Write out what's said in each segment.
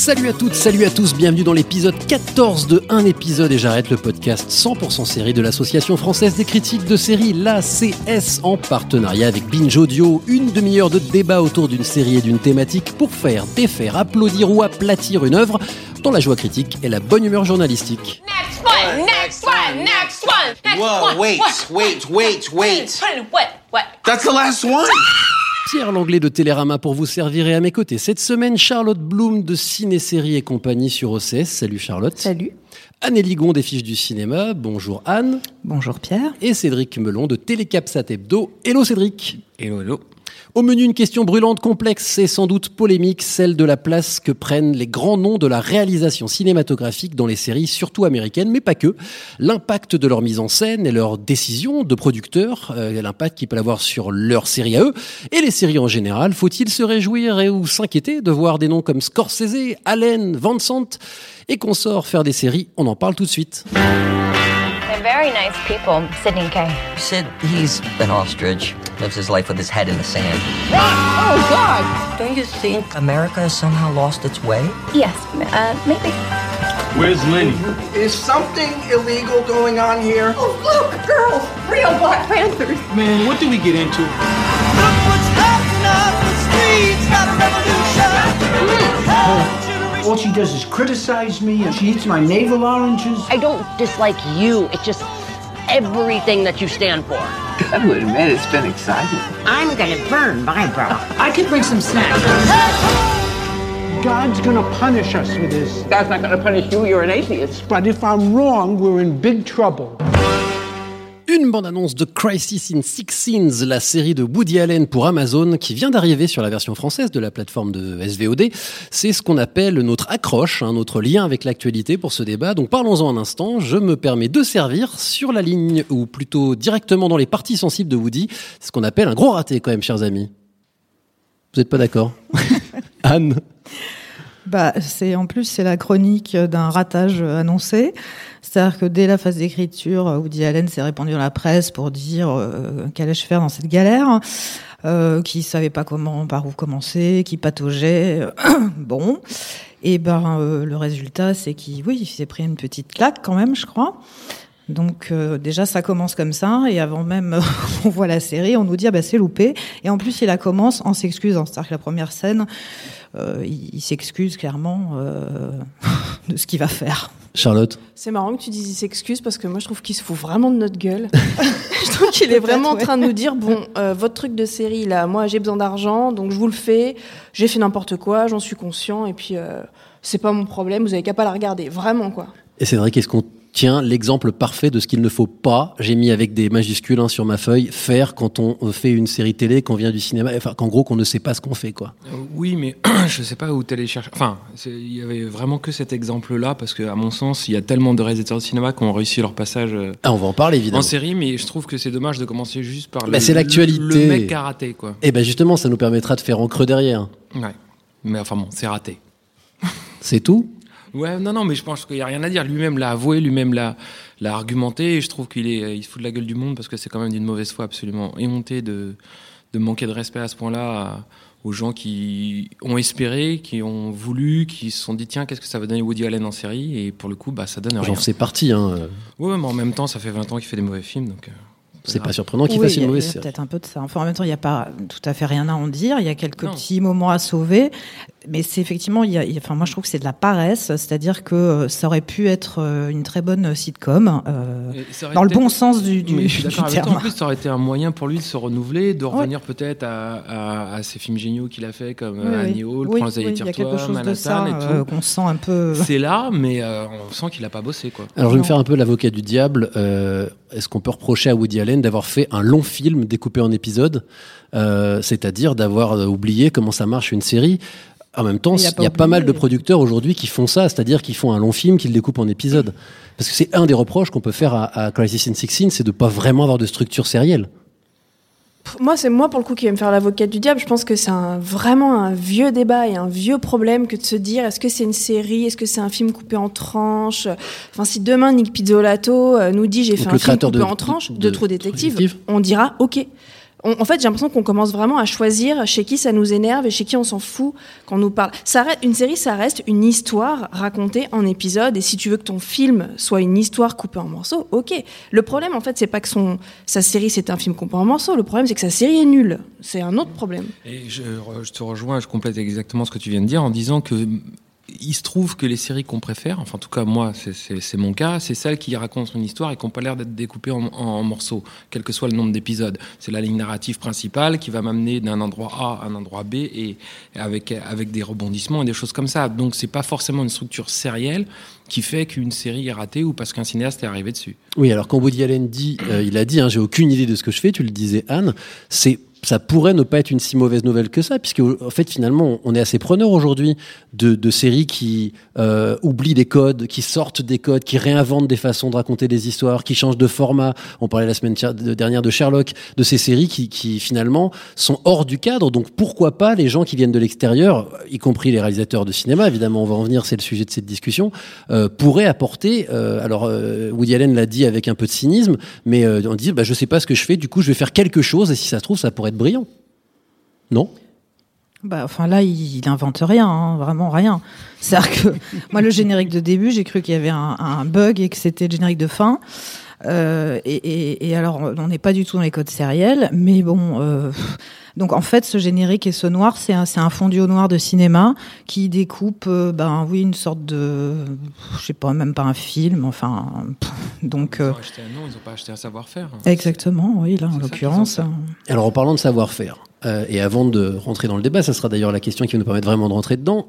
Salut à toutes, salut à tous, bienvenue dans l'épisode 14 de Un épisode et j'arrête le podcast 100% série de l'Association française des critiques de séries, l'ACS, en partenariat avec Binge Audio. Une demi-heure de débat autour d'une série et d'une thématique pour faire, défaire, applaudir ou aplatir une œuvre dans la joie critique et la bonne humeur journalistique. Next one, next one, next one, next Whoa, one. wait, wait, wait, wait. What? What? That's the last one? Pierre Langlais de Télérama pour vous servir et à mes côtés cette semaine Charlotte Bloom de Ciné Série et compagnie sur OCS. Salut Charlotte. Salut. Anne Ligon des fiches du cinéma. Bonjour Anne. Bonjour Pierre. Et Cédric Melon de Télécapsat Hebdo. Hello Cédric. Hello, hello. Au menu, une question brûlante, complexe et sans doute polémique, celle de la place que prennent les grands noms de la réalisation cinématographique dans les séries, surtout américaines, mais pas que. L'impact de leur mise en scène et leurs décisions de producteurs, euh, l'impact qu'ils peuvent avoir sur leur série à eux, et les séries en général. Faut-il se réjouir et ou s'inquiéter de voir des noms comme Scorsese, Allen, Vincent? Et consorts faire des séries On en parle tout de suite. They're very nice people, Sydney Kay. Sid, he's an ostrich. Lives his life with his head in the sand. Oh, God! Don't you think America has somehow lost its way? Yes, uh, maybe. Where's Lenny? Is something illegal going on here? Oh, look, girls, real Black Panthers. Man, what did we get into? She does is criticize me and she eats my navel oranges. I don't dislike you. It's just everything that you stand for. I would admit it's been exciting. I'm gonna burn my bra. I could bring some snacks. God's gonna punish us for this. That's not gonna punish you. You're an atheist. But if I'm wrong, we're in big trouble. Une bande-annonce de Crisis in Six Scenes, la série de Woody Allen pour Amazon, qui vient d'arriver sur la version française de la plateforme de SVOD. C'est ce qu'on appelle notre accroche, hein, notre lien avec l'actualité pour ce débat. Donc parlons-en un instant. Je me permets de servir sur la ligne, ou plutôt directement dans les parties sensibles de Woody, ce qu'on appelle un gros raté quand même, chers amis. Vous n'êtes pas d'accord? Anne Bah, c'est en plus c'est la chronique d'un ratage annoncé. C'est-à-dire que dès la phase d'écriture, Woody Allen s'est répandu dans la presse pour dire euh, qu'allais-je faire dans cette galère, euh, qui savait pas comment par où commencer, qui pataugeait. bon, et ben euh, le résultat c'est qu'il oui il s'est pris une petite claque quand même, je crois. Donc euh, déjà ça commence comme ça et avant même on voit la série, on nous dit ah bah c'est loupé et en plus il la commence en s'excusant, c'est-à-dire que la première scène euh, il, il s'excuse clairement euh, de ce qu'il va faire. Charlotte C'est marrant que tu dises il s'excuse parce que moi je trouve qu'il se fout vraiment de notre gueule. je trouve qu'il est vraiment en train de nous dire bon, euh, votre truc de série là, moi j'ai besoin d'argent donc je vous le fais, j'ai fait n'importe quoi, j'en suis conscient et puis euh, c'est pas mon problème, vous avez qu'à pas la regarder, vraiment quoi. Et Cédric, est-ce qu'on tient l'exemple parfait de ce qu'il ne faut pas, j'ai mis avec des majuscules hein, sur ma feuille, faire quand on fait une série télé, qu'on vient du cinéma, enfin qu'en gros qu'on ne sait pas ce qu'on fait quoi. Euh, oui, mais je sais pas où t'allais chercher. Enfin, il y avait vraiment que cet exemple-là, parce que, à mon sens, il y a tellement de réalisateurs de cinéma qui ont réussi leur passage euh, Ah, on va en parler évidemment. en série, mais je trouve que c'est dommage de commencer juste par le, Bah, c'est l'actualité. le mec qui a raté, quoi. Et ben justement, ça nous permettra de faire en creux derrière. Ouais. Mais enfin bon, c'est raté. C'est tout? Ouais, non, non, mais je pense qu'il n'y a rien à dire. Lui-même l'a avoué, lui-même l'a, l'a argumenté, et je trouve qu'il est, il se fout de la gueule du monde parce que c'est quand même d'une mauvaise foi absolument éhontée de, de manquer de respect à ce point-là à- aux gens qui ont espéré, qui ont voulu, qui se sont dit tiens, qu'est-ce que ça va donner Woody Allen en série? Et pour le coup, bah, ça donne rien. J'en fais partie. Hein. Ouais, ouais, mais en même temps, ça fait 20 ans qu'il fait des mauvais films, donc. euh, C'est pas surprenant qu'il Oui, fasse une a- mauvaise il y a série. Peut-être un peu de ça. Enfin, en même temps, il n'y a pas tout à fait rien à en dire. Il y a quelques Non. petits moments à sauver. Mais c'est effectivement, il y a, il y a- enfin, moi, je trouve que c'est de la paresse. C'est-à-dire que euh, ça aurait pu être euh, une très bonne sitcom, euh, aurait dans le été- bon sens du, du, du toi. terme. En plus, ça aurait été un moyen pour lui de se renouveler, de revenir peut-être à, à, à ces films géniaux qu'il a fait comme Oui. Annie Hall, Oui, Prends les oui, chose de Manhattan ça et tout. euh, qu'on sent un peu. C'est là, mais euh, on sent qu'il a pas bossé, quoi. Alors je vais me faire un peu l'avocat du diable. Euh, Est-ce qu'on peut reprocher à Woody Allen d'avoir fait un long film découpé en épisodes, euh, c'est-à-dire d'avoir oublié comment ça marche une série? En même temps, Il a y a pas mal de producteurs aujourd'hui qui font ça, c'est-à-dire qui font un long film, qu'ils découpent en épisodes. Parce que c'est un des reproches qu'on peut faire à, à Crisis in 16, c'est de pas vraiment avoir de structure sérielle. Moi, c'est moi pour le coup qui vais me faire l'avocate du diable. Je pense que c'est un, vraiment un vieux débat et un vieux problème que de se dire est-ce que c'est une série, est-ce que c'est un film coupé en tranches? Enfin, si demain Nick Pizzolato euh, nous dit j'ai fait un film coupé de- en tranches de- de, de Detective, Detective. on dira ok. En fait, j'ai l'impression qu'on commence vraiment à choisir chez qui ça nous énerve et chez qui on s'en fout quand on nous parle. Ça une série, ça reste une histoire racontée en épisodes. Et si tu veux que ton film soit une histoire coupée en morceaux, ok. Le problème, en fait, c'est pas que son, sa série c'est un film coupé en morceaux. Le problème, c'est que sa série est nulle. C'est un autre problème. Et je, te rejoins, je complète exactement ce que tu viens de dire en disant que il se trouve que les séries qu'on préfère, enfin en tout cas moi c'est- mon cas, c'est celles qui racontent une histoire et qui n'ont pas l'air d'être découpées en morceaux, quel que soit le nombre d'épisodes. C'est la ligne narrative principale qui va m'amener d'un endroit A à un endroit B et avec, avec des rebondissements et des choses comme ça. Donc c'est pas forcément une structure sérielle qui fait qu'une série est ratée ou parce qu'un cinéaste est arrivé dessus. Oui, alors quand Woody Allen dit, euh, il a dit, hein, j'ai aucune idée de ce que je fais, tu le disais Anne, c'est ça pourrait ne pas être une si mauvaise nouvelle que ça, puisque en fait finalement on est assez preneur aujourd'hui de, séries qui euh, oublient des codes, qui sortent des codes, qui réinventent des façons de raconter des histoires, qui changent de format. On parlait la semaine dernière de Sherlock, de ces séries qui, qui finalement sont hors du cadre. Donc pourquoi pas les gens qui viennent de l'extérieur, y compris les réalisateurs de cinéma, évidemment on va en venir, c'est le sujet de cette discussion, euh, pourraient apporter. euh, alors euh, Woody Allen l'a dit avec un peu de cynisme, mais euh, on dit bah, je sais pas ce que je fais, du coup je vais faire quelque chose et si ça se trouve ça pourrait brillant. Non Bah, enfin là, il, invente rien, hein, vraiment rien. C'est-à-dire que moi, le générique de début, j'ai cru qu'il y avait un bug et que c'était le générique de fin. Euh, et, et- et alors, on n'est pas du tout dans les codes sériels, mais bon. euh, donc en fait, ce générique et ce noir, c'est un, un fondu au noir de cinéma qui découpe, euh, ben oui, une sorte de, je sais pas, même pas un film, enfin. pff, donc Ils euh, ont acheté un nom, ils n'ont pas acheté un savoir-faire. exactement, oui, là en l'occurrence. Alors en parlant de savoir-faire, euh, et avant de rentrer dans le débat, ça sera d'ailleurs la question qui va nous permettre vraiment de rentrer dedans.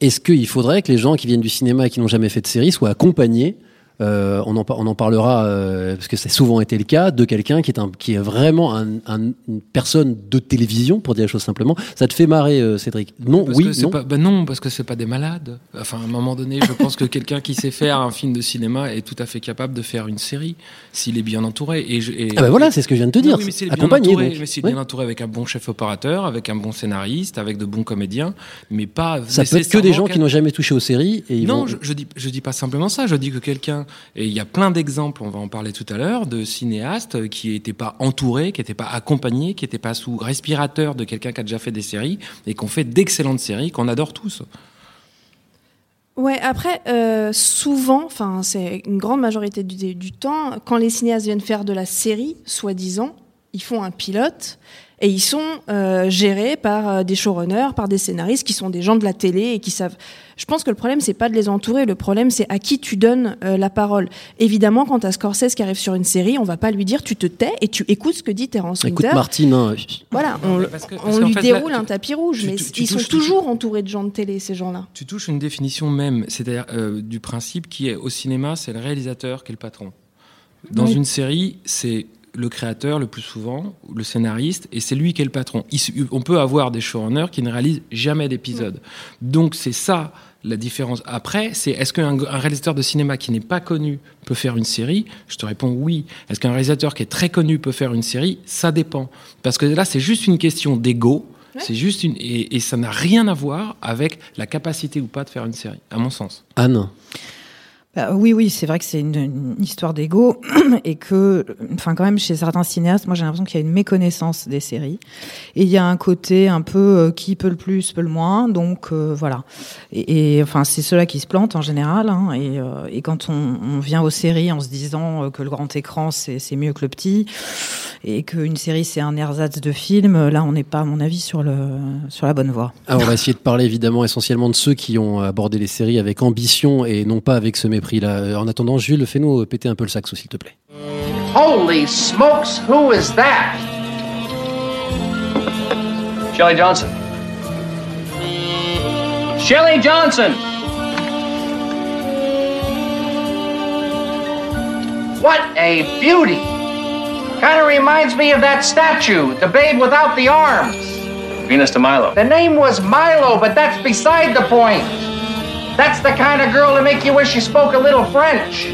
Est-ce qu'il faudrait que les gens qui viennent du cinéma et qui n'ont jamais fait de série soient accompagnés euh, on, en, on en parlera euh, parce que c'est souvent été le cas de quelqu'un qui est un, qui est vraiment un, un- une personne de télévision pour dire les choses simplement. Ça te fait marrer, euh, Cédric? Non, Parce oui, non. Pas, ben non, parce que c'est pas des malades. Enfin, à un moment donné, je pense que quelqu'un qui sait faire un film de cinéma est tout à fait capable de faire une série s'il est bien entouré. Et, je- et- Ah ben voilà, c'est ce que je viens de te dire. Oui, mais s'il est bien Accompagné, entouré, donc. mais s'il est Ouais. bien entouré avec un bon chef opérateur, avec un bon scénariste, avec de bons comédiens, mais pas. Ça peut être que des gens qui n'ont jamais touché aux séries et ils non, vont. je, je dis, je dis pas simplement ça. Je dis que quelqu'un, et il y a plein d'exemples, on va en parler tout à l'heure, de cinéastes qui n'étaient pas entourés, qui n'étaient pas accompagnés, qui n'étaient pas sous respirateur de quelqu'un qui a déjà fait des séries et qui ont fait d'excellentes séries qu'on adore tous. Ouais, après, euh, souvent, enfin, c'est une grande majorité du temps, quand les cinéastes viennent faire de la série, soi-disant, ils font un pilote et ils sont euh, gérés par euh, des showrunners, par des scénaristes qui sont des gens de la télé et qui savent. Je pense que le problème, c'est pas de les entourer, le problème, c'est à qui tu donnes euh, la parole. Évidemment, quand t'as Scorsese qui arrive sur une série, on va pas lui dire tu te tais et tu écoutes ce que dit Terence Écoute, Winter. Martine, hein, Voilà, on, parce que- parce lui fait, déroule un tapis rouge, tu- mais tu- tu ils sont touches- toujours entourés de gens de télé, ces gens-là. Tu touches une définition même, c'est-à-dire euh, du principe qui est au cinéma, c'est le réalisateur qui est le patron. Dans Oui. une série, c'est le créateur le plus souvent, ou le scénariste, et c'est lui qui est le patron. Il on peut avoir des showrunners qui ne réalisent jamais d'épisodes. Donc c'est ça la différence. Après, c'est est-ce qu'un un réalisateur de cinéma qui n'est pas connu peut faire une série? Je te réponds oui. Est-ce qu'un réalisateur qui est très connu peut faire une série? Ça dépend. Parce que là, c'est juste une question d'ego. C'est juste une et, et ça n'a rien à voir avec la capacité ou pas de faire une série, à mon sens. Anne. Bah, oui, oui, c'est vrai que c'est une, histoire d'ego et que, enfin, quand même, chez certains cinéastes, moi, j'ai l'impression qu'il y a une méconnaissance des séries et il y a un côté un peu euh, qui peut le plus, peut le moins, donc euh, voilà. Et, enfin, c'est ceux-là qui se plantent en général. Hein, et, euh, et quand on, vient aux séries en se disant que le grand écran c'est mieux que le petit et qu'une série c'est un ersatz de film, là, on n'est pas, à mon avis, sur sur la bonne voie. Alors, on va essayer de parler évidemment essentiellement de ceux qui ont abordé les séries avec ambition et non pas avec ce En attendant, Jules, fais-nous péter un peu le saxo, s'il te plaît. Holy smokes, who is that? Shelley Johnson. Shelley Johnson! What a beauty! Kind of reminds me of that statue, the babe without the arms. Venus de Milo. The name was Milo, but that's beside the point. That's the kind of girl to make you wish you spoke a little French.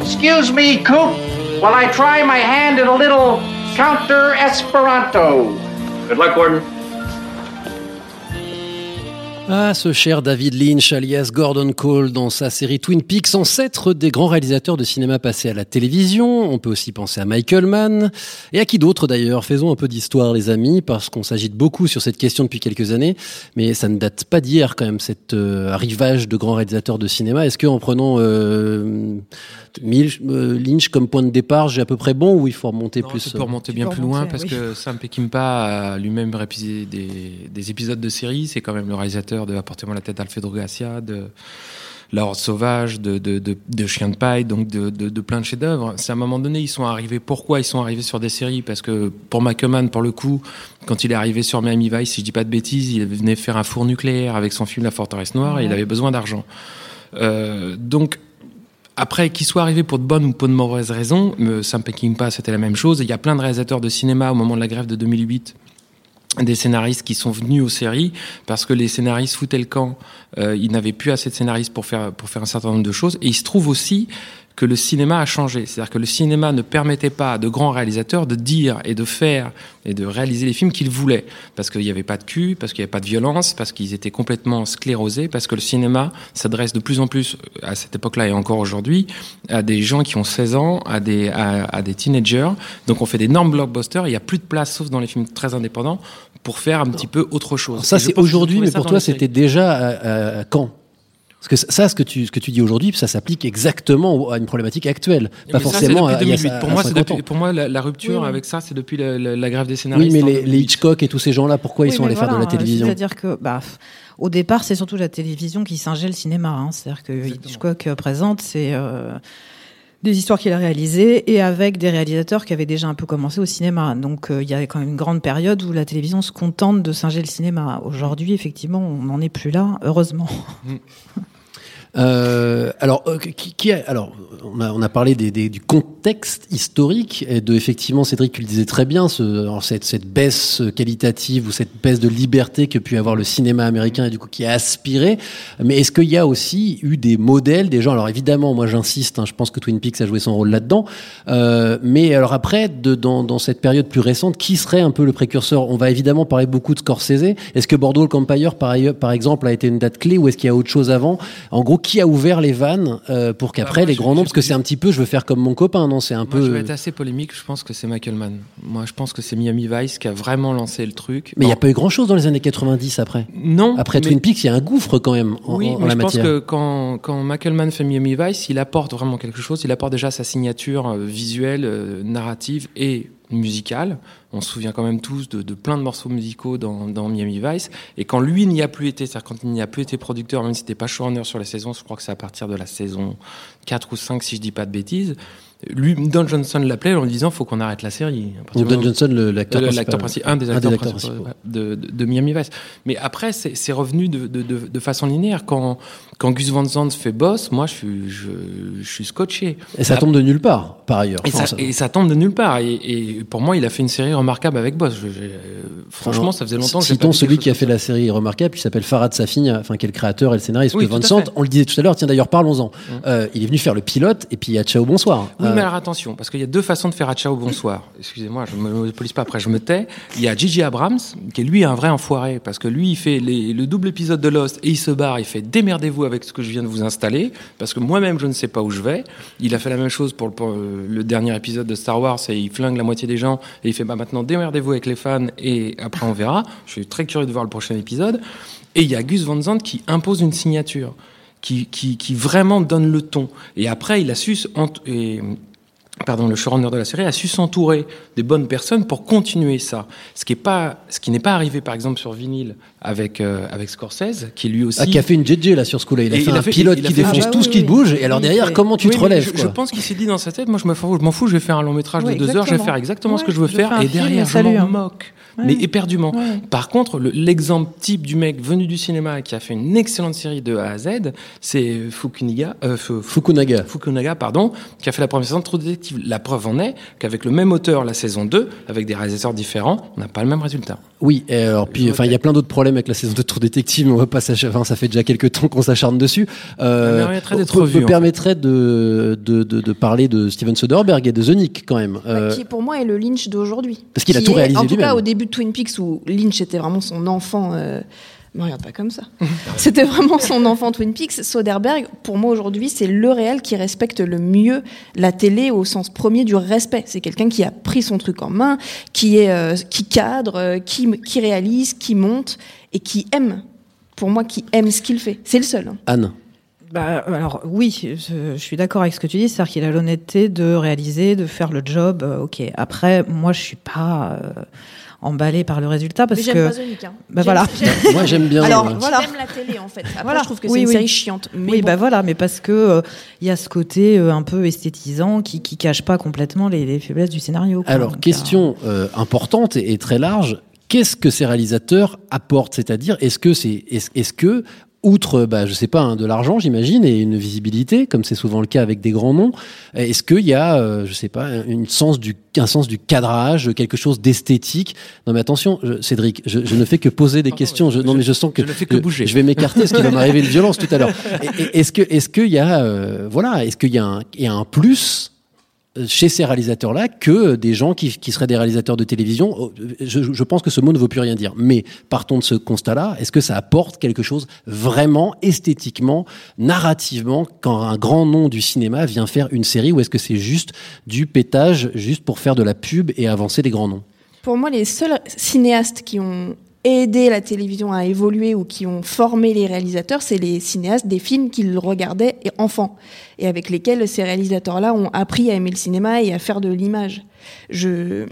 Excuse me, Coop, while I try my hand at a little counter Esperanto. Good luck, Gordon. Ah, ce cher David Lynch, alias Gordon Cole, dans sa série Twin Peaks, ancêtre des grands réalisateurs de cinéma passés à la télévision. On peut aussi penser à Michael Mann. Et à qui d'autre d'ailleurs? Faisons un peu d'histoire, les amis, parce qu'on s'agite beaucoup sur cette question depuis quelques années. Mais ça ne date pas d'hier, quand même, cet euh, arrivage de grands réalisateurs de cinéma. Est-ce qu'en prenant euh, Milch- euh, Lynch comme point de départ, j'ai à peu près bon ou il faut remonter Non, plus tu peux remonter bien plus loin parce que Sam Peckinpah a lui-même réalisé des, des épisodes de série. C'est quand même le réalisateur de Apportez-moi la tête d'Alfredo Garcia, de La Horde Sauvage, de, de, de, de Chien de paille, donc de, de, plein de chefs-d'œuvre. C'est à un moment donné, ils sont arrivés. Pourquoi ils sont arrivés sur des séries? Parce que pour McCullman, pour le coup, quand il est arrivé sur Miami Vice, si je dis pas de bêtises, il venait faire un four nucléaire avec son film La Forteresse Noire et il avait besoin d'argent. Euh, donc après, qu'il soit arrivé pour de bonnes ou pour de mauvaises raisons, euh, Sam Peckinpah, c'était la même chose. Il y a plein de réalisateurs de cinéma au moment de la grève de 2008 des scénaristes qui sont venus aux séries parce que les scénaristes foutaient le camp. Euh, ils n'avaient plus assez de scénaristes pour faire pour faire un certain nombre de choses. Et il se trouve aussi que le cinéma a changé. C'est-à-dire que le cinéma ne permettait pas à de grands réalisateurs de dire et de faire et de réaliser les films qu'ils voulaient. Parce qu'il n'y avait pas de cul, parce qu'il n'y avait pas de violence, parce qu'ils étaient complètement sclérosés, parce que le cinéma s'adresse de plus en plus, à cette époque-là et encore aujourd'hui, à des gens qui ont 16 ans, à des, à, à des teenagers. Donc on fait d'énormes blockbusters, il n'y a plus de place, sauf dans les films très indépendants, pour faire un petit peu autre chose. Alors ça, c'est aujourd'hui, mais pour toi, c'était déjà à, à- à quand? Parce que ça, ce que tu, ce que tu dis aujourd'hui, ça s'applique exactement à une problématique actuelle, pas Mais ça, c'est forcément à, il y a 2008. ça- Pour à moi, c'est 50 depuis- ans. pour moi, la, la rupture Oui, oui. avec ça, c'est depuis la, la- la grève des Oui, scénaristes. mais en les, les 2008. Hitchcock et tous ces gens-là, pourquoi ils Oui, sont allés faire de la télévision C'est-à-dire que, bah, au départ, c'est surtout la télévision qui singeait le cinéma. hein. C'est-à-dire que Hitchcock euh, présente, c'est euh, des histoires qu'il a réalisées et avec des réalisateurs qui avaient déjà un peu commencé au cinéma. Donc, euh, il y a quand même une grande période où la télévision se contente de singer le cinéma. Aujourd'hui, effectivement, on n'en est plus là, heureusement. Euh, alors, euh, qui, qui alors, on a, on a parlé des, des- du contexte historique et de effectivement, Cédric, tu le disais très bien, ce, cette, cette baisse qualitative ou cette baisse de liberté que pu avoir le cinéma américain et du coup qui a aspiré. Mais est-ce qu'il y a aussi eu des modèles, des gens Alors évidemment, moi j'insiste, hein, je pense que Twin Peaks a joué son rôle là-dedans. Euh, mais alors après, de, dans, dans cette période plus récente, qui serait un peu le précurseur? On va évidemment parler beaucoup de Scorsese. Est-ce que Bordeaux Empire, par, ailleurs- par exemple, a été une date clé ou est-ce qu'il y a autre chose avant? En gros, qui a ouvert les vannes euh, pour qu'après moi, les grands noms, parce que c'est un petit peu, je veux faire comme mon copain, non C'est un Moi, peu. je vais être assez polémique. Je pense que c'est Michael Mann. Moi, je pense que c'est Miami Vice qui a vraiment lancé le truc. Mais il n'y a pas eu grand-chose dans les années 90 après. Non. Après mais- Twin Peaks, il y a un gouffre quand même en, Oui, en mais la je pense que quand, quand Michael Mann fait Miami Vice, il apporte vraiment quelque chose. Il apporte déjà sa signature euh, visuelle, euh, narrative et musicale. On se souvient quand même tous de, plein de morceaux musicaux dans, Miami Vice. Et quand lui n'y a plus été, c'est-à-dire quand il n'y a plus été producteur, même si c'était pas showrunner sur la saison, je crois que c'est à partir de la saison 4 ou 5, si je dis pas de bêtises. Lui, Don Johnson l'appelait en lui disant faut qu'on arrête la série. Donc Don Johnson, l'acteur Euh, principal. un des Un acteurs, des acteurs principaux, principaux. de, de, de Miami Vice. Mais après, c'est revenu de, façon linéaire. Quand, quand Gus Van Sant fait boss, moi, je suis, je, je suis scotché. Et ça tombe de nulle part, par ailleurs. Et, ça, et ça tombe de nulle part. Et, et pour moi, il a fait une série remarquable avec Boss. Je- franchement, ça faisait longtemps que Citons celui qui a fait la série remarquable, qui s'appelle Farad Safin, enfin, qui est le créateur et le scénariste. Oui, que Vincent, fait. on le disait tout à l'heure, tiens d'ailleurs, parlons-en. Euh, il est venu faire le pilote, et puis il y a ciao, bonsoir. Oui, Euh, mais alors attention, parce qu'il y a deux façons de faire à ciao bonsoir. Excusez-moi, je me monopolise pas, après je me tais. Il y a Gigi Abrams, qui est lui un vrai enfoiré, parce que lui, il fait les- le double épisode de Lost et il se barre, il fait démerdez-vous avec ce que je viens de vous installer, parce que moi-même, je ne sais pas où je vais. Il a fait la même chose pour le, pour le dernier épisode de Star Wars, et il flingue la moitié des gens, et il fait bah maintenant démerdez-vous avec les fans, et après on verra. Je suis très curieux de voir le prochain épisode. Et il y a Gus Van Sant qui impose une signature. Qui, qui, qui vraiment donne le ton. Et après, il a su, et, pardon, le showrunner de la série a su s'entourer des bonnes personnes pour continuer ça. Ce qui est pas, ce qui n'est pas arrivé par exemple sur vinyle avec euh, avec Scorsese, qui lui aussi Ah, qui a fait une JJ là sur ce coup-là. Il a fait il a un pilote qui défonce Ah bah tout oui, ce qui oui. bouge. Et alors derrière, comment tu Oui, te relèves je, quoi je pense qu'il s'est dit dans sa tête, moi je me fous, je m'en fous, je vais faire un long métrage Oui, de deux heures, je vais faire exactement ce que je veux je faire, et derrière je salut, m'en hein. moque. Ouais. Mais éperdument. Ouais. Par contre, le- l'exemple type du mec venu du cinéma qui a fait une excellente série de A à Z, c'est Fukuniga, euh, Fu- Fukunaga. Fukunaga, pardon, qui a fait la première saison de True Detective. La preuve en est qu'avec le même auteur la saison 2, avec des réalisateurs différents, on n'a pas le même résultat. Oui, et alors puis enfin il y a plein d'autres problèmes avec la saison de True Détective, mais on va pas s'acharner. Enfin, ça fait déjà quelques temps qu'on s'acharne dessus. Euh, Ça mériterait d'être en permettrait de, de, de, de parler de Steven Soderbergh et de The Nick quand même. Euh, qui pour moi est le Lynch d'aujourd'hui. Parce qu'il a tout réalisé En tout cas, au début de Twin Peaks, où Lynch était vraiment son enfant. Euh... Me regarde pas comme ça. C'était vraiment son enfant Twin Peaks. Soderbergh, pour moi aujourd'hui, c'est le réel qui respecte le mieux la télé au sens premier du respect. C'est quelqu'un qui a pris son truc en main, qui est, euh, qui cadre, euh, qui, qui réalise, qui monte et qui aime. Pour moi, qui aime ce qu'il fait. C'est le seul. hein. Anne. Bah, alors oui, je, je suis d'accord avec ce que tu dis, c'est-à-dire qu'il a l'honnêteté de réaliser, de faire le job. euh, ok. Après, moi, je suis pas euh, emballée par le résultat parce Mais j'aime que. pas Nick, hein. Bah J'aime- voilà. Moi, j'aime bien, Alors voilà. J'aime la télé en fait. Après, Voilà. je trouve que c'est Oui, une oui. série chiante. Mais oui, bon. bah voilà, mais parce que euh, il y a ce côté euh, un peu esthétisant qui, qui cache pas complètement les, les faiblesses du scénario. quoi. Alors, Donc, question euh, importante et, et très large. Qu'est-ce que ces réalisateurs apportent? C'est-à-dire, est-ce que c'est, est-ce, est-ce que, outre, bah, je sais pas, hein, de l'argent, j'imagine, et une visibilité, comme c'est souvent le cas avec des grands noms, est-ce qu'il y a, euh, je sais pas, une sens du, un sens du cadrage, quelque chose d'esthétique? Non, mais attention, je- Cédric, je, je ne fais que poser des questions. Je, non, mais je sens que je ne fais que bouger. Je vais m'écarter, parce qu'il va m'arriver une violence tout à l'heure. Est-ce que, est-ce qu'il y a, euh, voilà, est-ce qu'il y a un, il y a un plus chez ces réalisateurs-là que des gens qui, qui seraient des réalisateurs de télévision. Oh, Je, pense que ce mot ne veut plus rien dire. Mais partons de ce constat-là. Est-ce que ça apporte quelque chose vraiment esthétiquement, narrativement, quand un grand nom du cinéma vient faire une série ou est-ce que c'est juste du pétage, juste pour faire de la pub et avancer des grands noms? Pour moi, les seuls cinéastes qui ont aidé la télévision à évoluer ou qui ont formé les réalisateurs, c'est les cinéastes des films qu'ils regardaient enfants et avec lesquels ces réalisateurs-là ont appris à aimer le cinéma et à faire de l'image. Je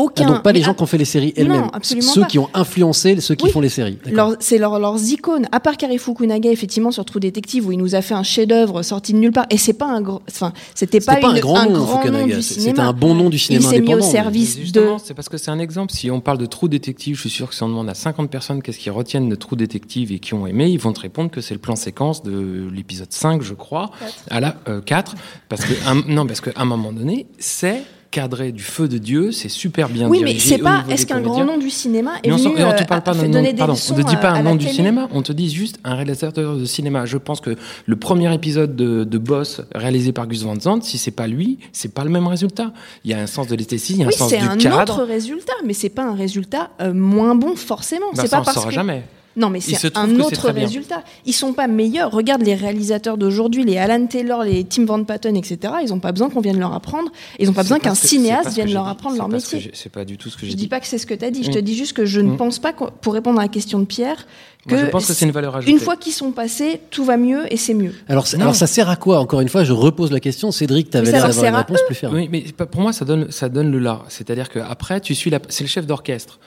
Ah, aucun donc pas les gens à- qui ont fait les séries elles-mêmes, absolument ceux pas. qui ont influencé ceux qui Oui. font les séries. Leur- c'est leur- leurs icônes. À part Kari Fukunaga, effectivement, sur True Detective, où il nous a fait un chef-d'œuvre sorti de nulle part. Et c'est pas un gros, enfin, c'était pas, C'était pas une- un grand nom, nom Fukunaga. du C'était un bon nom du cinéma Il s'est mis au service Mais de. C'est parce que c'est un exemple. Si on parle de True Detective, je suis sûr que si on demande à 50 personnes qu'est-ce qu'ils retiennent de True Detective et qui ont aimé, ils vont te répondre que c'est le plan séquence de l'épisode 5, je crois, à la euh, 4. Parce que, un- non, parce qu'à un moment donné, c'est cadré du feu de Dieu, c'est super bien Oui, mais dirigé c'est pas. Est-ce qu'un grand nom du cinéma est Mais on venu on te euh, parle pas d'un nom, pardon, on te dit pas un nom du télé cinéma, on te dit juste un réalisateur de cinéma. Je pense que le premier épisode de, de Boss réalisé par Gus Van Sant, si c'est pas lui, c'est pas le même résultat. Il y a un sens de l'esthétique, il y a Oui, un sens c'est du un cadre. autre résultat, mais c'est pas un résultat euh, moins bon forcément. Bah, c'est pas on parce saura que... jamais. Non, mais c'est un autre résultat. Ils sont pas meilleurs. Regarde les réalisateurs d'aujourd'hui, les Alan Taylor, les Tim Van Patten, etc. Ils ont pas besoin qu'on vienne leur apprendre. Ils ont pas besoin qu'un cinéaste vienne leur apprendre leur métier. C'est pas du tout ce que j'ai Je dis pas que c'est ce que tu as dit. Je Mm. te dis juste que je ne Mm. pense pas, pour répondre à la question de Pierre, que, Moi, je pense que c'est une valeur ajoutée. une fois qu'ils sont passés, tout va mieux et c'est mieux. Alors, ça sert à quoi Encore une fois, je repose la question. Cédric, tu avais l'air d'avoir une réponse plus ferme. Oui, mais pas- pour moi, ça donne, ça donne le là. C'est-à-dire que après, tu suis la, c'est le chef d'orchestre.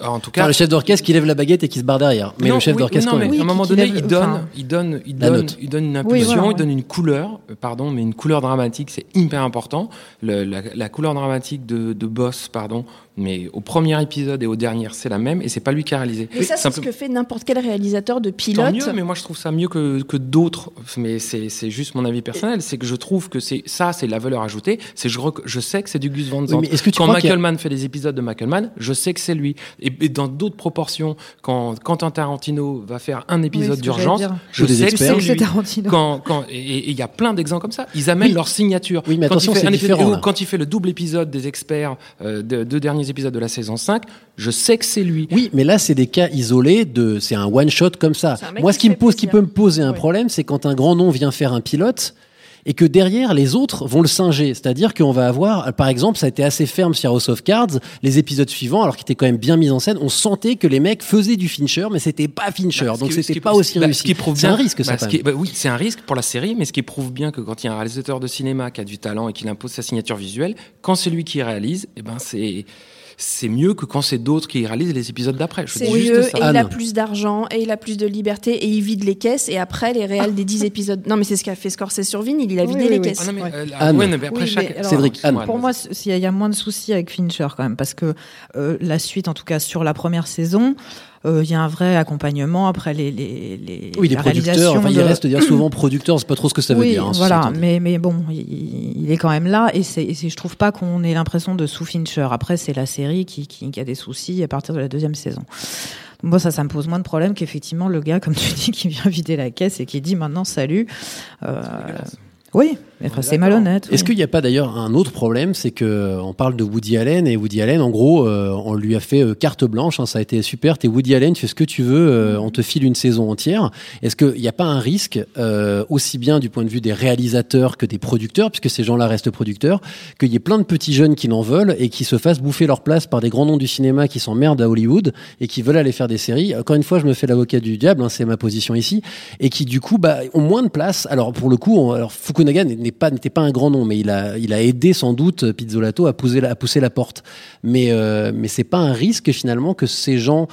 Euh, En tout cas, Enfin, le chef d'orchestre qui lève la baguette et qui se barre derrière. Mais Non, le chef oui, d'orchestre, non, quand mais même. Oui, à un moment donné, lève- il donne, enfin, il donne, il donne, note. il donne une Oui, impulsion, il donne une couleur, euh, pardon, mais une couleur dramatique, c'est hyper important. Le- la, la couleur dramatique de, de Boss, pardon, mais au premier épisode et au dernier, c'est la même, et c'est pas lui qui a réalisé. Mais ça, c'est ce que fait n'importe quel réalisateur de Tant pilote. mieux, mais moi je trouve ça mieux que, que d'autres. Mais c'est c'est juste mon avis personnel. C'est que je trouve que c'est ça, c'est la valeur ajoutée. C'est je, rec- je sais que c'est du Gus Van Sant. Oui, mais est-ce que tu quand y a- Michael Mann fait des épisodes de Michael Mann, je sais que c'est lui. Et, et dans d'autres proportions, quand Quentin Tarantino va faire un épisode d'urgence, je sais que c'est. Tarantino. Quand, quand, et- il y a plein d'exemples comme ça. Ils amènent Oui. leur signature. Oui, mais Quand il attention, fait c'est un épisode- différent, là. Quand il fait le double épisode des experts, euh, de- deux derniers épisodes de la saison 5, je sais que c'est lui. Oui, mais là, c'est des cas isolés de, c'est un one shot comme ça. Moi, ce qui me pose, qui peut me poser un Oui. problème, c'est quand un grand nom vient faire un pilote et que derrière les autres vont le singer. C'est-à-dire qu'on va avoir, par exemple, ça a été assez ferme sur House of Cards, les épisodes suivants, alors qu'ils étaient quand même bien mis en scène, on sentait que les mecs faisaient du Fincher, mais c'était pas Fincher, Bah, donc qui- ce c'était qui- pas aussi bah, réussi. Ce qui prouve C'est bien- un risque, ça. bah, qui- bah oui, c'est un risque pour la série, mais ce qui prouve bien que quand il y a un réalisateur de cinéma qui a du talent et qu'il impose sa signature visuelle, quand c'est lui qui réalise, eh ben c'est c'est mieux que quand c'est d'autres qui réalisent les épisodes d'après. Je C'est mieux, ça. et il a Anne. plus d'argent, et il a plus de liberté, et il vide les caisses, et après, les réels des 10 épisodes. Non, mais c'est ce qu'a fait Scorsese sur Vine, il a vidé oui, les oui. caisses. Ah non, mais, Ouais. euh, la- Anne. ouais, mais après chaque. alors, Cédric, Anne. Pour moi, il y, a- il y a moins de soucis avec Fincher quand même, parce que euh, la suite, en tout cas sur la première saison, Il y a un vrai accompagnement après les les les. Oui, les producteurs, enfin, il de- reste dire souvent producteur, c'est pas trop ce que ça veut oui, dire. hein, voilà, mais mais bon, il, il est quand même là et c'est je trouve pas qu'on ait l'impression de sous Fincher. Après, c'est la série qui, qui qui a des soucis à partir de la deuxième saison. Bon, ça, ça me pose moins de problème qu'effectivement le gars, comme tu dis, qui vient vider la caisse et qui dit maintenant salut. Euh, oui, enfin, c'est malhonnête. Est-ce oui. qu'il n'y a pas d'ailleurs un autre problème, c'est que euh, on parle de Woody Allen et Woody Allen, en gros, euh, on lui a fait euh, carte blanche, hein, ça a été super. T'es Woody Allen, tu fais ce que tu veux, euh, on te file une saison entière. Est-ce qu'il n'y a pas un risque, euh, aussi bien du point de vue des réalisateurs que des producteurs, puisque ces gens-là restent producteurs, qu'il y ait plein de petits jeunes qui n'en veulent et qui se fassent bouffer leur place par des grands noms du cinéma qui s'emmerdent à Hollywood et qui veulent aller faire des séries? Encore une fois, je me fais l'avocat du diable, hein, c'est ma position ici, et qui du coup bah, ont moins de place. Alors pour le coup, on- alors Fukunaga n'était pas un grand nom, mais il a il a aidé sans doute Pizzolato à pousser la, à pousser la porte. Mais euh, mais c'est pas un risque finalement que ces gens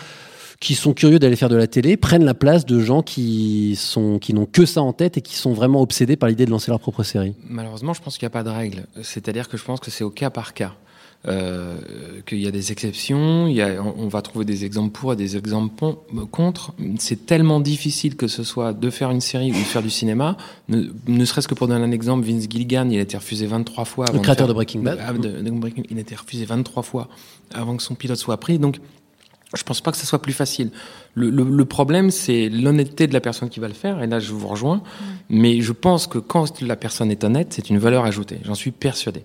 qui sont curieux d'aller faire de la télé prennent la place de gens qui sont qui n'ont que ça en tête et qui sont vraiment obsédés par l'idée de lancer leur propre série. Malheureusement, je pense qu'il n'y a pas de règle. C'est-à-dire que je pense que c'est au cas par cas. Euh, qu'il y a des exceptions, il y a, on on va trouver des exemples pour et des exemples pon- contre. C'est tellement difficile que ce soit de faire une série ou de faire du cinéma. Ne, ne serait-ce que pour donner un exemple, Vince Gilligan, il a été refusé 23 fois. avant créateur faire- de Breaking Bad. Ah, de- de Breaking- il a été refusé 23 fois avant que son pilote soit pris. Donc, je pense pas que ce soit plus facile. Le, le- le problème, c'est l'honnêteté de la personne qui va le faire. Et là, je vous rejoins. Mais je pense que quand la personne est honnête, c'est une valeur ajoutée. J'en suis persuadé.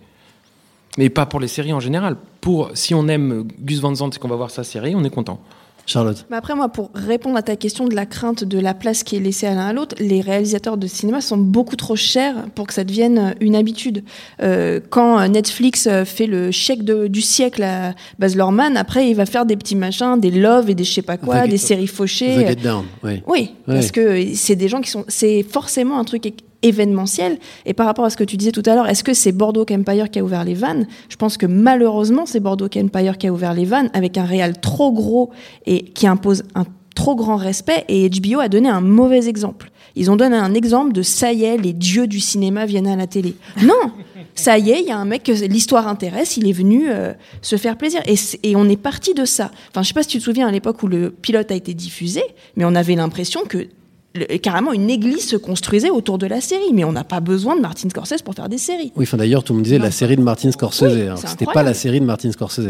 Mais pas pour les séries en général. Pour si on aime Gus Van Sant et qu'on va voir sa série, on est content. Charlotte. Mais après, moi, pour répondre à ta question de la crainte de la place qui est laissée à l'un à l'autre, les réalisateurs de cinéma sont beaucoup trop chers pour que ça devienne une habitude. Euh, quand Netflix euh, fait le chèque de- du siècle à Baz Luhrmann, après, il va faire des petits machins, des Love et des je sais pas quoi, The- des séries fauchées. The Get Down, oui. Oui, Oui. parce que c'est des gens qui sont. C'est forcément un truc événementiel. Et par rapport à ce que tu disais tout à l'heure, est-ce que c'est Bordeaux Empire qui a ouvert les vannes? Je pense que malheureusement, c'est Bordeaux Empire qui a ouvert les vannes avec un réal trop gros et qui impose un trop grand respect. Et HBO a donné un mauvais exemple. Ils ont donné un exemple de ça y est, les dieux du cinéma viennent à la télé. Non ça y est, il y a un mec que l'histoire intéresse, il est venu euh, se faire plaisir. Et, et on est parti de ça. Enfin, je sais pas si tu te souviens à l'époque où le pilote a été diffusé, mais on avait l'impression que le- carrément une église se construisait autour de la série. Mais on n'a pas besoin de Martin Scorsese pour faire des séries. Oui, enfin d'ailleurs, tout le monde disait la série de Martin Scorsese. C'était pas la série de Martin Scorsese.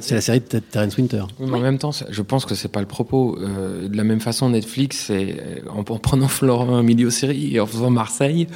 C'est la série de Ter- Terence Winter. Oui, mais en même temps, je pense que c'est pas le propos. Euh, de la même façon, Netflix, euh, en, en prenant Florent milieu série et en faisant Marseille,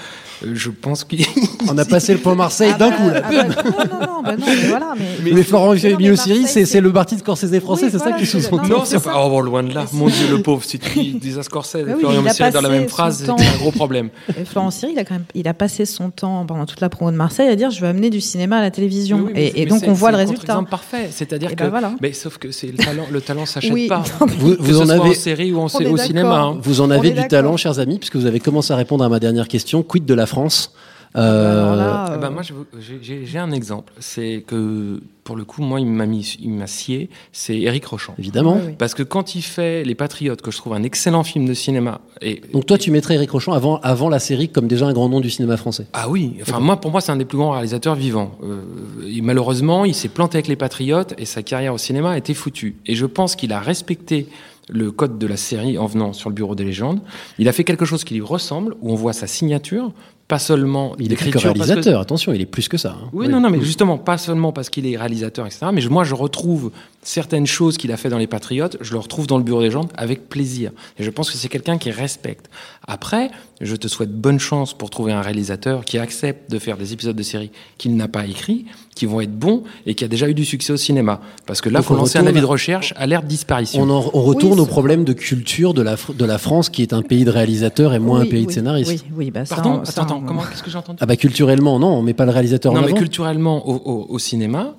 euh, je pense qu'il. On a passé le point Marseille d'un coup là. Ah bah, non, non, non, bah non, mais voilà. Mais, Mais, Florent Mais mais Milieu Marseille, c'est le Martin Scorsese français, Oui, c'est voilà, ça qui sous-entend. Non, c'est pas. Oh, loin de là. Mon Dieu, le pauvre. Si tu dis à Scorsese Bah Florian il a Messier dans la passé même son phrase, c'est temps. un gros problème. Et Florent Siri, il a quand même, il a passé son temps pendant toute la promo de Marseille à dire je veux amener du cinéma à la télévision. Oui, oui, mais et, c'est- et mais donc c'est- on voit c'est le résultat. contre-exemple parfait. C'est-à-dire que. ben voilà. Mais sauf que c'est le talent, le talent s'achète Oui, pas. non, mais- Vous, vous en avez, en série ou en, au cinéma. hein. vous en On avez du talent, chers amis, puisque vous avez commencé à répondre à ma dernière question. Quid de la France? Là, Eh euh, ben, moi, je vous- j'ai- un exemple. C'est que, pour le coup, moi, il m'a mis, il m'a scié. C'est Éric Rochon. Évidemment. Oui, oui. Parce que quand il fait Les Patriotes, que je trouve un excellent film de cinéma, et Donc toi, tu mettrais Eric Rochon avant, avant la série comme déjà un grand nom du cinéma français. ah oui, enfin moi, pour moi, c'est un des plus grands réalisateurs vivants. Euh, et malheureusement, il s'est planté avec Les Patriotes et sa carrière au cinéma a été foutue. Et je pense qu'il a respecté le code de la série en venant sur le bureau des légendes. Il a fait quelque chose qui lui ressemble, où on voit sa signature, pas seulement Il que- réalisateur, attention, il est plus que ça. hein. Oui, non, non, mais justement, pas seulement parce qu'il est réalisateur, etc. Mais je- moi, je retrouve certaines choses qu'il a fait dans Les Patriotes, je le retrouve dans Le Bureau des gens avec plaisir. Et je pense que c'est quelqu'un qui respecte. Après, je te souhaite bonne chance pour trouver un réalisateur qui accepte de faire des épisodes de série qu'il n'a pas écrits, qui vont être bons et qui a déjà eu du succès au cinéma. Parce que là, Donc faut on lancer un avis de recherche à l'ère de disparition. On, en- on retourne Oui, au problème de culture de la, Fr- de la France, qui est un pays de réalisateurs et moins oui, un pays de scénaristes. Oui, oui, bah ça, Pardon ça, Attends, attends, comment Qu'est-ce que j'ai entendu Ah bah culturellement, non, on met pas le réalisateur Non, en mais avant. culturellement, au, au- au cinéma,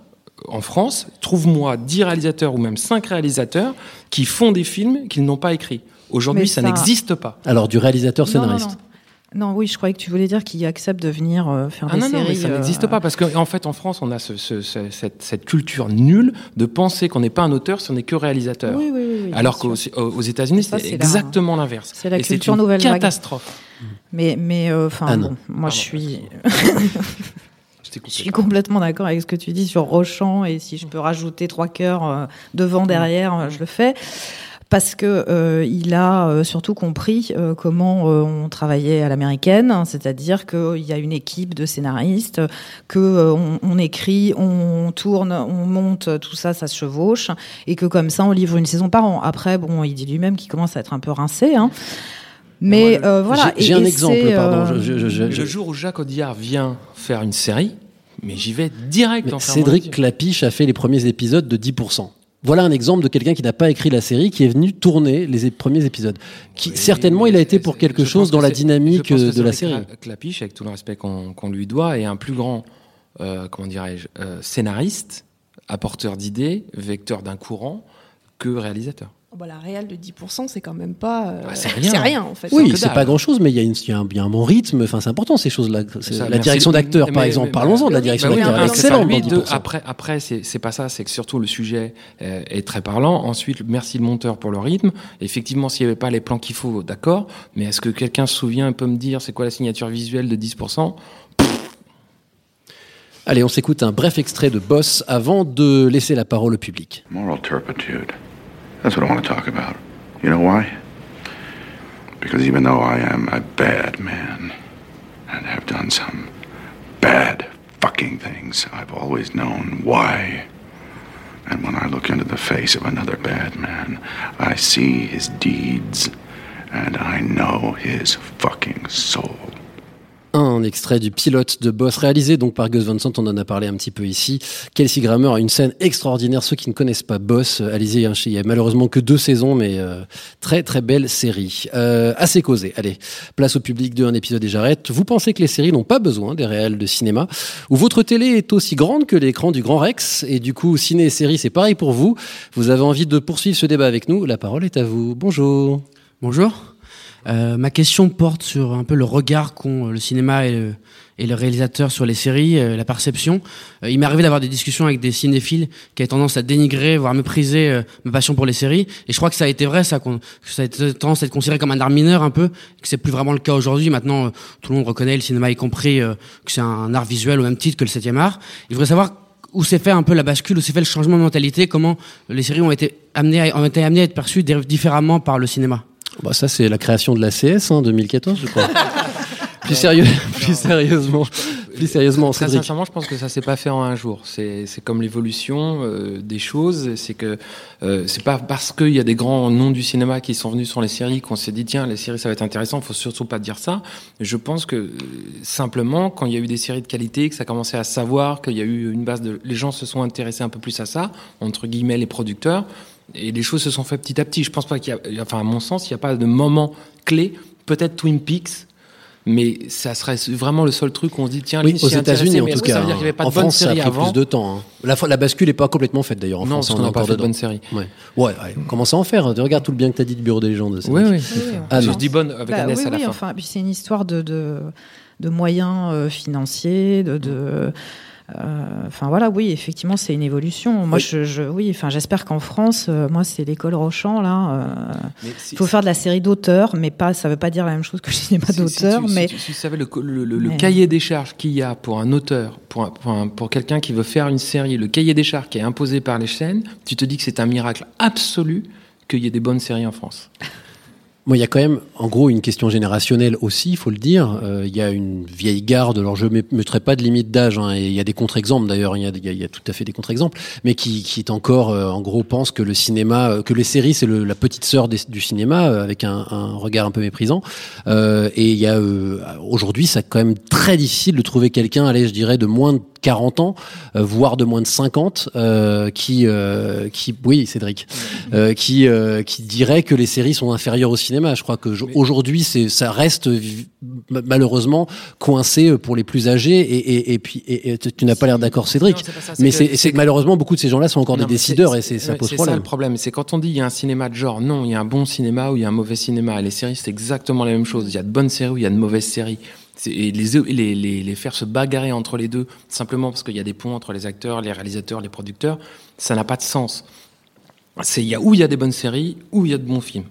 en France, trouve-moi 10 réalisateurs ou même 5 réalisateurs qui font des films qu'ils n'ont pas écrits. Aujourd'hui, Mais ça, ça- n'existe pas. Alors du réalisateur Non, non, scénariste. non. Non, oui, je croyais que tu voulais dire qu'il accepte de venir euh, faire Ah des non, non, séries. mais ça euh, n'existe pas parce qu'en en fait, en France, on a ce- ce- ce- cette, cette culture nulle de penser qu'on n'est pas un auteur si on n'est que réalisateur. Oui, oui, oui, oui, Alors qu'aux aux États-Unis, c'est exactement l'inverse. c'est la culture une nouvelle vague. Mais, mais, euh, enfin, bon, moi, je suis, Je suis complètement d'accord avec ce que tu dis sur Rochon et si je peux rajouter trois cœurs euh, devant, derrière, euh, je le fais. parce que euh, il a euh, surtout compris euh, comment euh, on travaillait à l'américaine, hein, c'est-à-dire qu'il y a une équipe de scénaristes, que euh, on, on écrit, on tourne, on monte, tout ça, ça se chevauche, et que comme ça, on livre une saison par an. Après, bon, il dit lui-même qu'il commence à être un peu rincé, hein. Mais euh, voilà. J'ai- un exemple, pardon. euh, je- je- je- je- Le jour où Jacques Audiard vient faire une série, mais j'y vais direct en Cédric. Clapiche a fait les premiers épisodes de 10%. Voilà un exemple de quelqu'un qui n'a pas écrit la série, qui est venu tourner les premiers épisodes. Qui certainement il a été pour quelque chose dans que la dynamique je pense que euh, de la série. Cla- Clapiche, avec tout le respect qu'on lui doit, est un plus grand, euh, comment dirais-je, euh, scénariste, apporteur d'idées, vecteur d'un courant, que réalisateur. Oh, bah, la réelle de 10%, c'est quand même pas. euh, c'est rien. En fait. Oui, c'est pas grand chose, mais il y, a y un, il y a un bon rythme. Enfin, c'est important ces choses-là. La direction d'acteur, par exemple. Parlons-en de la Bah direction oui, d'acteur. lui, deux, 10%. après, après c'est c'est pas ça, c'est que surtout le sujet euh, est très parlant. Ensuite, merci le monteur pour le rythme. Effectivement, s'il n'y avait pas les plans qu'il faut, d'accord. Mais est-ce que quelqu'un se souvient et peut me dire c'est quoi la signature visuelle de 10% Allez, on s'écoute un bref extrait de Boss avant de laisser la parole au public. Moral turpitude. That's what I want to talk about. You know why? Because even though I am a bad man and have done some bad fucking things, I've always known why. And when I look into the face of another bad man, I see his deeds and I know his fucking soul. Un extrait du pilote de Boss réalisé donc par Gus Van Sant, on en a parlé un petit peu ici. Kelsey Grammer a une scène extraordinaire. Ceux qui ne connaissent pas Boss, euh, allez-y. hein, il y a malheureusement que deux saisons, mais euh, très très belle série. Euh, assez causé. Allez, place au public de un épisode et j'arrête. Vous pensez que les séries n'ont pas besoin des réels de cinéma? Ou votre télé est aussi grande que l'écran du Grand Rex? Et du coup, ciné et série, c'est pareil pour vous. Vous avez envie de poursuivre ce débat avec nous? La parole est à vous. Bonjour. Bonjour. Euh, ma question porte sur un peu le regard qu'ont le cinéma et le, et le réalisateur sur les séries, euh, la perception. Euh, il m'est arrivé d'avoir des discussions avec des cinéphiles qui avaient tendance à dénigrer, voire mépriser euh, ma passion pour les séries. Et je crois que ça a été vrai, ça, que ça a été tendance à être considéré comme un art mineur un peu, que c'est plus vraiment le cas aujourd'hui. Maintenant, euh, tout le monde reconnaît, le cinéma y compris, euh, que c'est un art visuel au même titre que le septième art. Il faudrait savoir où s'est fait un peu la bascule, où s'est fait le changement de mentalité, comment les séries ont été amenées à, ont été amenées à être perçues di- différemment par le cinéma. Bah, ça, c'est la création de la CS, hein, 2014, je crois. plus sérieux, plus sérieusement, plus sérieusement, Très Cédric. sincèrement, je pense que ça s'est pas fait en un jour. C'est comme l'évolution euh, des choses. C'est que euh, c'est pas parce qu'il y a des grands noms du cinéma qui sont venus sur les séries qu'on s'est dit tiens les séries ça va être intéressant. Faut surtout pas dire ça. Je pense que simplement quand il y a eu des séries de qualité, que ça commençait à savoir qu'il y a eu une base de, les gens se sont intéressés un peu plus à ça entre guillemets les producteurs et les choses se sont faites petit à petit. Je pense pas qu'il y a, enfin à mon sens, il n'y a pas de moment clé. Peut-être Twin Peaks. Mais ça serait vraiment le seul truc où on se dit tiens, Oui, aux États-Unis en tout que ça cas. veut dire qu'il n'y avait pas en de France, ça a pris avant plus de temps. hein. La, la bascule n'est pas complètement faite d'ailleurs. En Non, France, parce qu'on on n'a pas encore fait de dedans. bonnes séries. Ouais. Ouais, ouais, on commence à en faire. Regarde tout le bien que tu as dit du bureau des légendes. Oui, oui. Ah, je dis bonne avec Bah un S oui, à la oui, fin. enfin, puis c'est une histoire de, de, de moyens euh, financiers, de. de Enfin voilà, oui, effectivement, c'est une évolution. Moi, Oui. je, je- oui, enfin, j'espère qu'en France, euh, moi, c'est l'école Rochant là. euh, Il si- faut faire de la série d'auteur, mais pas, ça veut pas dire la même chose que le cinéma Si- d'auteur, si mais si tu savais le, cahier des charges qu'il y a pour un auteur, pour, pour, un- pour quelqu'un qui veut faire une série, le cahier des charges qui est imposé par les chaînes, tu te dis que c'est un miracle absolu qu'il y ait des bonnes séries en France. Moi, il y a quand même, en gros, une question générationnelle aussi, il faut le dire. Euh, Il y a une vieille garde, alors je ne mettrai pas de limite d'âge, hein, et il y a des contre-exemples d'ailleurs, il y y a- tout à fait des contre-exemples, mais qui, qui est encore, euh, en gros, pense que le cinéma, euh, que les séries, c'est le- la petite sœur des- du cinéma, euh, avec un, un regard un peu méprisant. Euh, et il y a, aujourd'hui, c'est quand même très difficile de trouver quelqu'un, allez, je dirais, de moins de 40 ans, euh, voire de moins de 50, euh, qui, euh, qui, oui, Cédric, euh, qui, euh, qui dirait que les séries sont inférieures au cinéma. Je crois que je- aujourd'hui, c'est, ça reste malheureusement coincé pour les plus âgés. Et, et, et puis, et, et tu n'as pas l'air d'accord, Cédric. Non, c'est pas ça, c'est mais que- c'est, c'est c'est malheureusement beaucoup de ces gens-là sont encore Non, des décideurs c'est- et c'est, ça pose c'est problème. ça le problème. C'est quand on dit il y a un cinéma de genre, non, il y a un bon cinéma ou il y a un mauvais cinéma. Et les séries, c'est exactement la même chose. Il y a de bonnes séries ou il y a de mauvaises séries. Et les, les, les, les faire se bagarrer entre les deux, simplement parce qu'il y a des ponts entre les acteurs, les réalisateurs, les producteurs, ça n'a pas de sens. C'est il y a où il y a des bonnes séries, où il y a de bons films.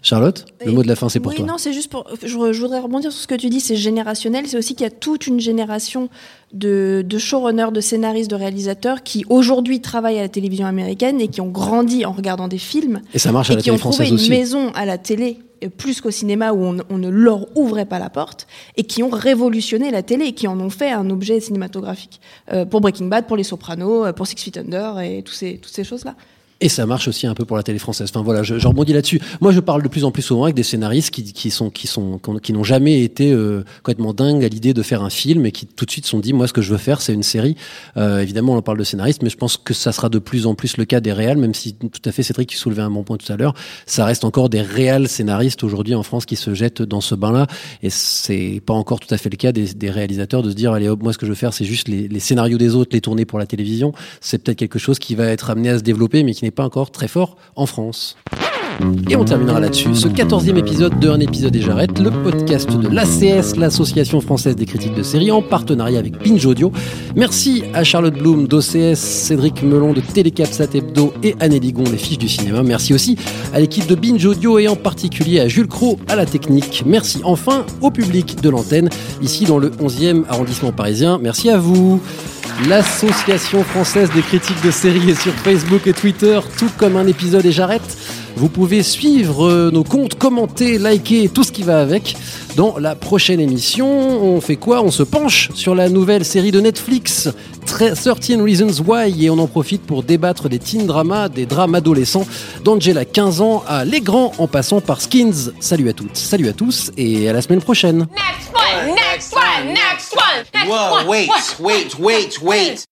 Charlotte, le Et- mot de la fin, c'est pour oui, toi. non, c'est juste pour. Je, je voudrais rebondir sur ce que tu dis, c'est générationnel. C'est aussi qu'il y a toute une génération de, de showrunners, de scénaristes, de réalisateurs qui aujourd'hui travaillent à la télévision américaine et qui ont grandi en regardant des films. Et ça marche à et la qui ont télé trouvé française une maison à la télé plus qu'au cinéma où on, ne leur ouvrait pas la porte et qui ont révolutionné la télé et qui en ont fait un objet cinématographique Euh, pour Breaking Bad, pour Les Sopranos, euh, pour Six Feet Under et toutes ces choses-là. Et ça marche aussi un peu pour la télé française. Enfin voilà, je, je rebondis là-dessus. Moi, je parle de plus en plus souvent avec des scénaristes qui, qui sont qui sont qui n'ont jamais été euh, complètement dingues à l'idée de faire un film et qui tout de suite sont dit moi ce que je veux faire c'est une série. Euh, évidemment, on en parle de scénaristes, mais je pense que ça sera de plus en plus le cas des réals, même si tout à fait Cédric qui soulevait un bon point tout à l'heure, ça reste encore des réals scénaristes aujourd'hui en France qui se jettent dans ce bain-là et c'est pas encore tout à fait le cas des, des réalisateurs de se dire allez hop moi ce que je veux faire c'est juste les, les scénarios des autres les tourner pour la télévision. C'est peut-être quelque chose qui va être amené à se développer mais qui n'est pas encore très fort en France. Et on terminera là-dessus. Ce 14e épisode de Un épisode et j'arrête, le podcast de l'ACS, l'Association française des critiques de séries, en partenariat avec Binge Audio. Merci à Charlotte Bloom d'OCS, Cédric Melon de Télécapsat Hebdo et Anne Ligon, les fiches du cinéma. Merci aussi à l'équipe de Binge Audio et en particulier à Jules Cro à la technique. Merci enfin au public de l'antenne, ici dans le 11e arrondissement parisien. Merci à vous. L'Association française des critiques de séries est sur Facebook et Twitter, tout comme un épisode et j'arrête. Vous pouvez suivre euh, nos comptes, commenter, liker, tout ce qui va avec. Dans la prochaine émission, on fait quoi? On se penche sur la nouvelle série de Netflix, 13 Reasons Why, et on en profite pour débattre des teen dramas, des drames adolescents, d'Angela 15 ans à Les Grands en passant par Skins. Salut à toutes, salut à tous, et à la semaine prochaine. Next one, next one, next one, next Whoa, one. wait, one, wait, wait, wait.